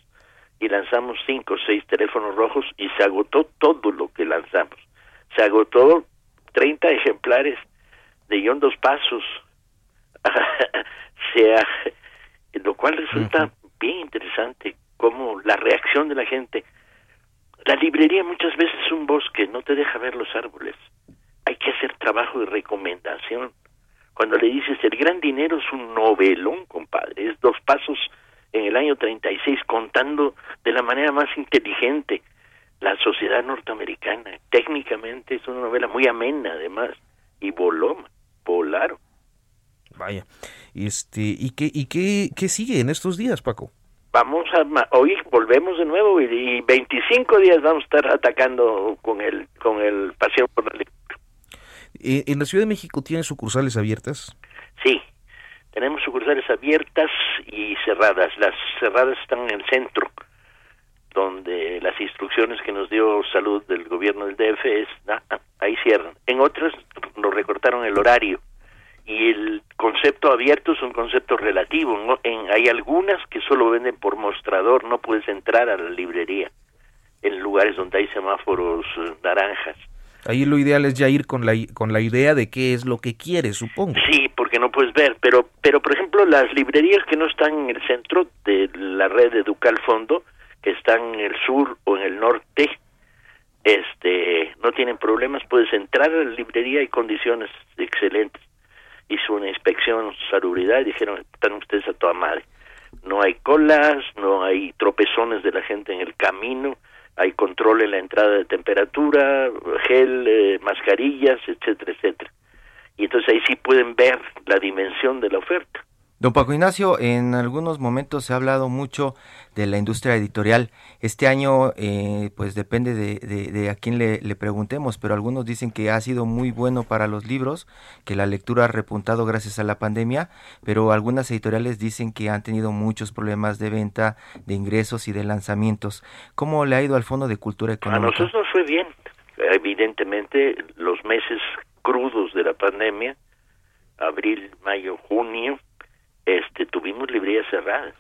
Speaker 9: y lanzamos cinco o seis teléfonos rojos y se agotó todo lo que lanzamos. Se agotó 30 ejemplares de dos pasos, sea, lo cual resulta uh -huh. bien interesante como la reacción de la gente la librería muchas veces es un bosque, no te deja ver los árboles. Hay que hacer trabajo de recomendación. Cuando le dices el gran dinero es un novelón, compadre, es dos pasos en el año 36 contando de la manera más inteligente la sociedad norteamericana. Técnicamente es una novela muy amena además y voló, volaron.
Speaker 2: Vaya. Este, ¿y qué y qué qué sigue en estos días, Paco?
Speaker 9: Vamos a hoy volvemos de nuevo y, y 25 días vamos a estar atacando con el con el paseo por la lectura.
Speaker 2: ¿En la Ciudad de México tienen sucursales abiertas?
Speaker 9: Sí, tenemos sucursales abiertas y cerradas. Las cerradas están en el centro, donde las instrucciones que nos dio salud del gobierno del DF es ah, ahí cierran. En otras nos recortaron el horario y el concepto abierto es un concepto relativo. ¿no? En, hay algunas que solo venden por mostrador, no puedes entrar a la librería en lugares donde hay semáforos uh, naranjas.
Speaker 2: Ahí lo ideal es ya ir con la con la idea de qué es lo que quieres, supongo.
Speaker 9: Sí, porque no puedes ver, pero pero por ejemplo las librerías que no están en el centro de la red de Ducal Fondo, que están en el sur o en el norte, este no tienen problemas, puedes entrar a la librería y condiciones excelentes hizo una inspección salubridad y dijeron, están ustedes a toda madre. No hay colas, no hay tropezones de la gente en el camino, hay control en la entrada de temperatura, gel, eh, mascarillas, etcétera, etcétera. Y entonces ahí sí pueden ver la dimensión de la oferta.
Speaker 3: Don Paco Ignacio, en algunos momentos se ha hablado mucho de la industria editorial. Este año, eh, pues depende de, a quién le, preguntemos, pero algunos dicen que ha sido muy bueno para los libros, que la lectura ha repuntado gracias a la pandemia, pero algunas editoriales dicen que han tenido muchos problemas de venta, de ingresos y de lanzamientos. ¿Cómo le ha ido al Fondo de Cultura Económica?
Speaker 9: A nosotros nos fue bien. Evidentemente, los meses crudos de la pandemia, abril, mayo, junio, este, tuvimos librerías cerradas.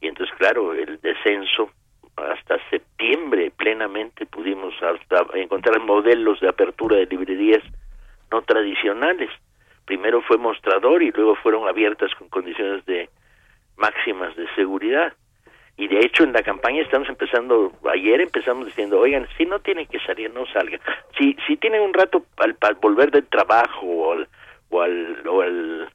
Speaker 9: Y entonces, claro, el descenso hasta septiembre plenamente pudimos hasta encontrar modelos de apertura de librerías no tradicionales. Primero fue mostrador y luego fueron abiertas con condiciones de máximas de seguridad. Y de hecho en la campaña estamos empezando, ayer empezamos diciendo, oigan, si no tienen que salir, no salgan. Si, si tienen un rato al, volver del trabajo o al, o al, o al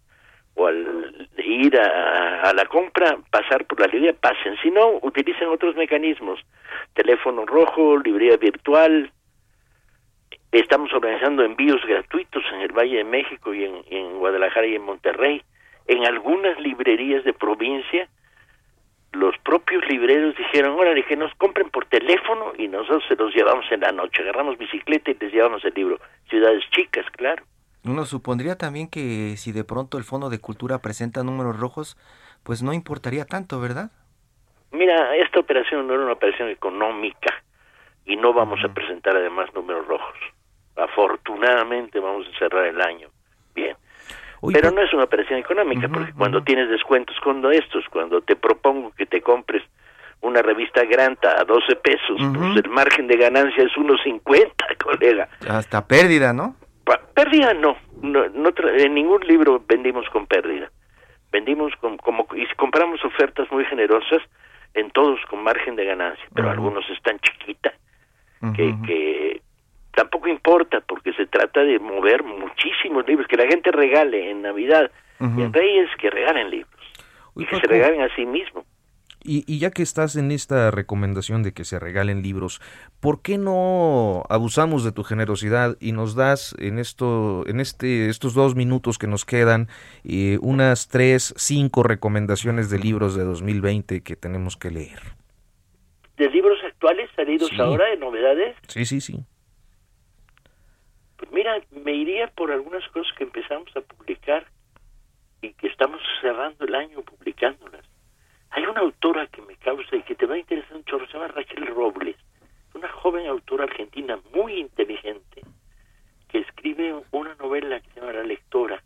Speaker 9: o al ir a, la compra, pasar por la librería, pasen. Si no, utilicen otros mecanismos. Teléfono rojo, librería virtual. Estamos organizando envíos gratuitos en el Valle de México y en, Guadalajara y en Monterrey. En algunas librerías de provincia, los propios libreros dijeron, órale, que nos compren por teléfono y nosotros se los llevamos en la noche. Agarramos bicicleta y les llevamos el libro. Ciudades chicas, claro.
Speaker 3: Uno supondría también que si de pronto el Fondo de Cultura presenta números rojos, pues no importaría tanto, ¿verdad?
Speaker 9: Mira, esta operación no era una operación económica y no vamos a presentar además números rojos. Afortunadamente vamos a cerrar el año bien. Pero no es una operación económica, porque cuando tienes descuentos con estos, cuando te propongo que te compres una revista Granta a 12 pesos, pues el margen de ganancia es 1.50, colega.
Speaker 3: Hasta pérdida, ¿no?
Speaker 9: Pérdida no, no, en ningún libro vendimos con pérdida. Vendimos con, como y compramos ofertas muy generosas en todos con margen de ganancia, pero algunos están chiquitas que, que tampoco importa porque se trata de mover muchísimos libros que la gente regale en Navidad y en Reyes que regalen libros y que se regalen a sí mismos.
Speaker 2: Y, ya que estás en esta recomendación de que se regalen libros, ¿por qué no abusamos de tu generosidad y nos das en esto, en este, estos dos minutos que nos quedan, eh, unas tres, cinco recomendaciones de libros de 2020 que tenemos que leer?
Speaker 9: ¿De libros actuales salidos ahora, de novedades?
Speaker 2: Sí, sí, sí.
Speaker 9: Pues mira, me iría por algunas cosas que empezamos a publicar y que estamos cerrando el año publicándolas hay una autora que me causa y que te va a interesar un chorro, se llama Raquel Robles, una joven autora argentina muy inteligente, que escribe una novela que se llama La Lectora,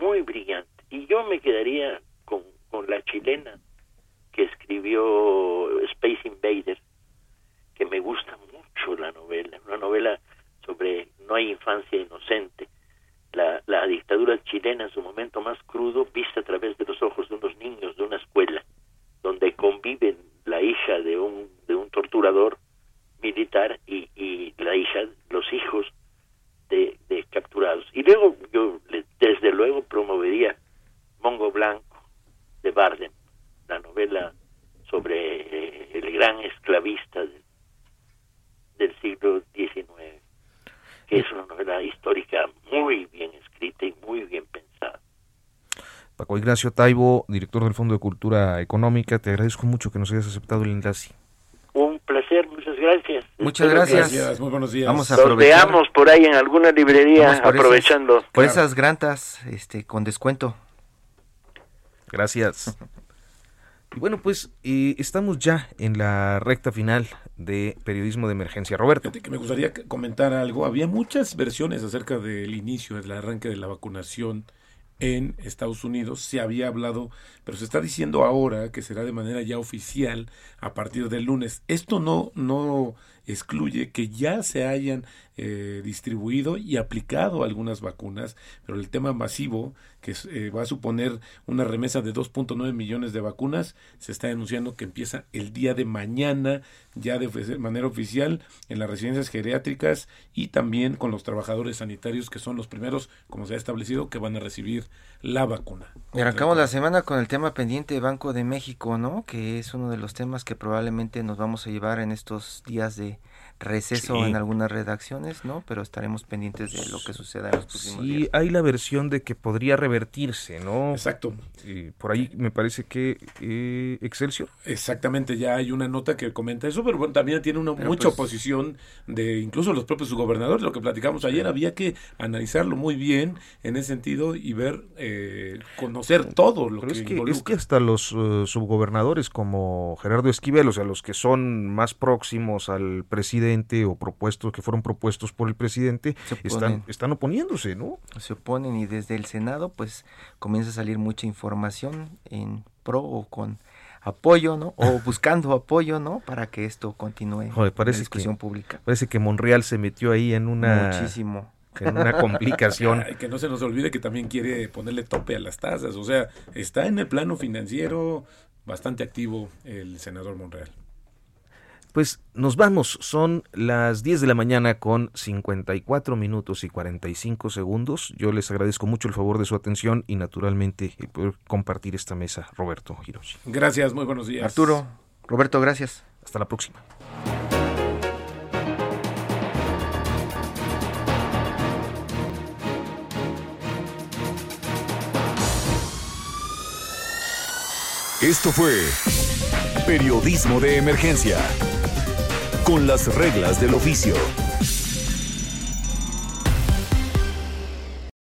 Speaker 9: muy brillante. Y yo me quedaría con, con la chilena que escribió Space Invader, que me gusta mucho la novela, una novela sobre no hay infancia inocente. La, la dictadura chilena en su momento más crudo, vista a través de los ojos de unos niños de una conviven la hija de un, de un torturador militar y, y la hija, los hijos de, de capturados. Y luego yo desde luego promovería Mongo Blanco de Barden, la novela sobre eh, el gran esclavista del siglo XIX, que es una novela histórica muy bien escrita y muy bien pensada.
Speaker 2: Paco Ignacio Taibo, director del Fondo de Cultura Económica, te agradezco mucho que nos hayas aceptado el enlace.
Speaker 9: Un placer, muchas gracias.
Speaker 3: Muchas gracias.
Speaker 4: Muy buenos días.
Speaker 9: Vamos a veamos por ahí en alguna librería aprovechando.
Speaker 3: por esas grantas este, con descuento.
Speaker 2: Gracias. Y bueno, pues eh, estamos ya en la recta final de Periodismo de Emergencia. Roberto.
Speaker 4: que me gustaría comentar algo. Había muchas versiones acerca del inicio, del arranque de la vacunación en Estados Unidos. Se había hablado, pero se está diciendo ahora que será de manera ya oficial a partir del lunes. Esto no, no excluye que ya se hayan eh, distribuido y aplicado algunas vacunas, pero el tema masivo, que eh, va a suponer una remesa de 2.9 millones de vacunas, se está denunciando que empieza el día de mañana, ya de manera oficial, en las residencias geriátricas y también con los trabajadores sanitarios, que son los primeros, como se ha establecido, que van a recibir la vacuna.
Speaker 3: Arrancamos la semana con el tema pendiente de Banco de México, ¿no? Que es uno de los temas que probablemente nos vamos a llevar en estos días de receso en algunas redacciones, ¿no? Pero estaremos pendientes de lo que suceda en los próximos
Speaker 2: sí, hay la versión de que podría revertirse, ¿no?
Speaker 4: Exacto.
Speaker 2: por ahí me parece que eh, Excelsior.
Speaker 4: Exactamente, ya hay una nota que comenta eso, pero bueno, también tiene una mucha pues oposición de incluso los propios gobernadores, lo que platicamos ayer, había que analizarlo muy bien en ese sentido y ver, eh, conocer todo lo
Speaker 2: pero
Speaker 4: que
Speaker 2: es que, es que hasta los uh, subgobernadores como Gerardo Esquivel, o sea, los que son más próximos al presidente, o propuestos que fueron propuestos por el presidente están, están oponiéndose, ¿no?
Speaker 3: Se oponen y desde el Senado pues comienza a salir mucha información en pro o con apoyo, ¿no? O buscando apoyo, ¿no? Para que esto continúe
Speaker 2: parece
Speaker 3: en discusión pública.
Speaker 2: Parece que Monreal se metió ahí en una...
Speaker 3: Muchísimo
Speaker 2: en una complicación.
Speaker 4: que no se nos olvide que también quiere ponerle tope a las tasas. O sea, está en el plano financiero bastante activo el senador Monreal.
Speaker 2: Pues nos vamos, son las 10 de la mañana con 54 minutos y 45 segundos. Yo les agradezco mucho el favor de su atención y naturalmente el poder compartir esta mesa, Roberto Hiroshi.
Speaker 4: Gracias, muy buenos días.
Speaker 3: Arturo, Roberto, gracias.
Speaker 2: Hasta la próxima.
Speaker 1: Esto fue Periodismo de Emergencia con las reglas del oficio.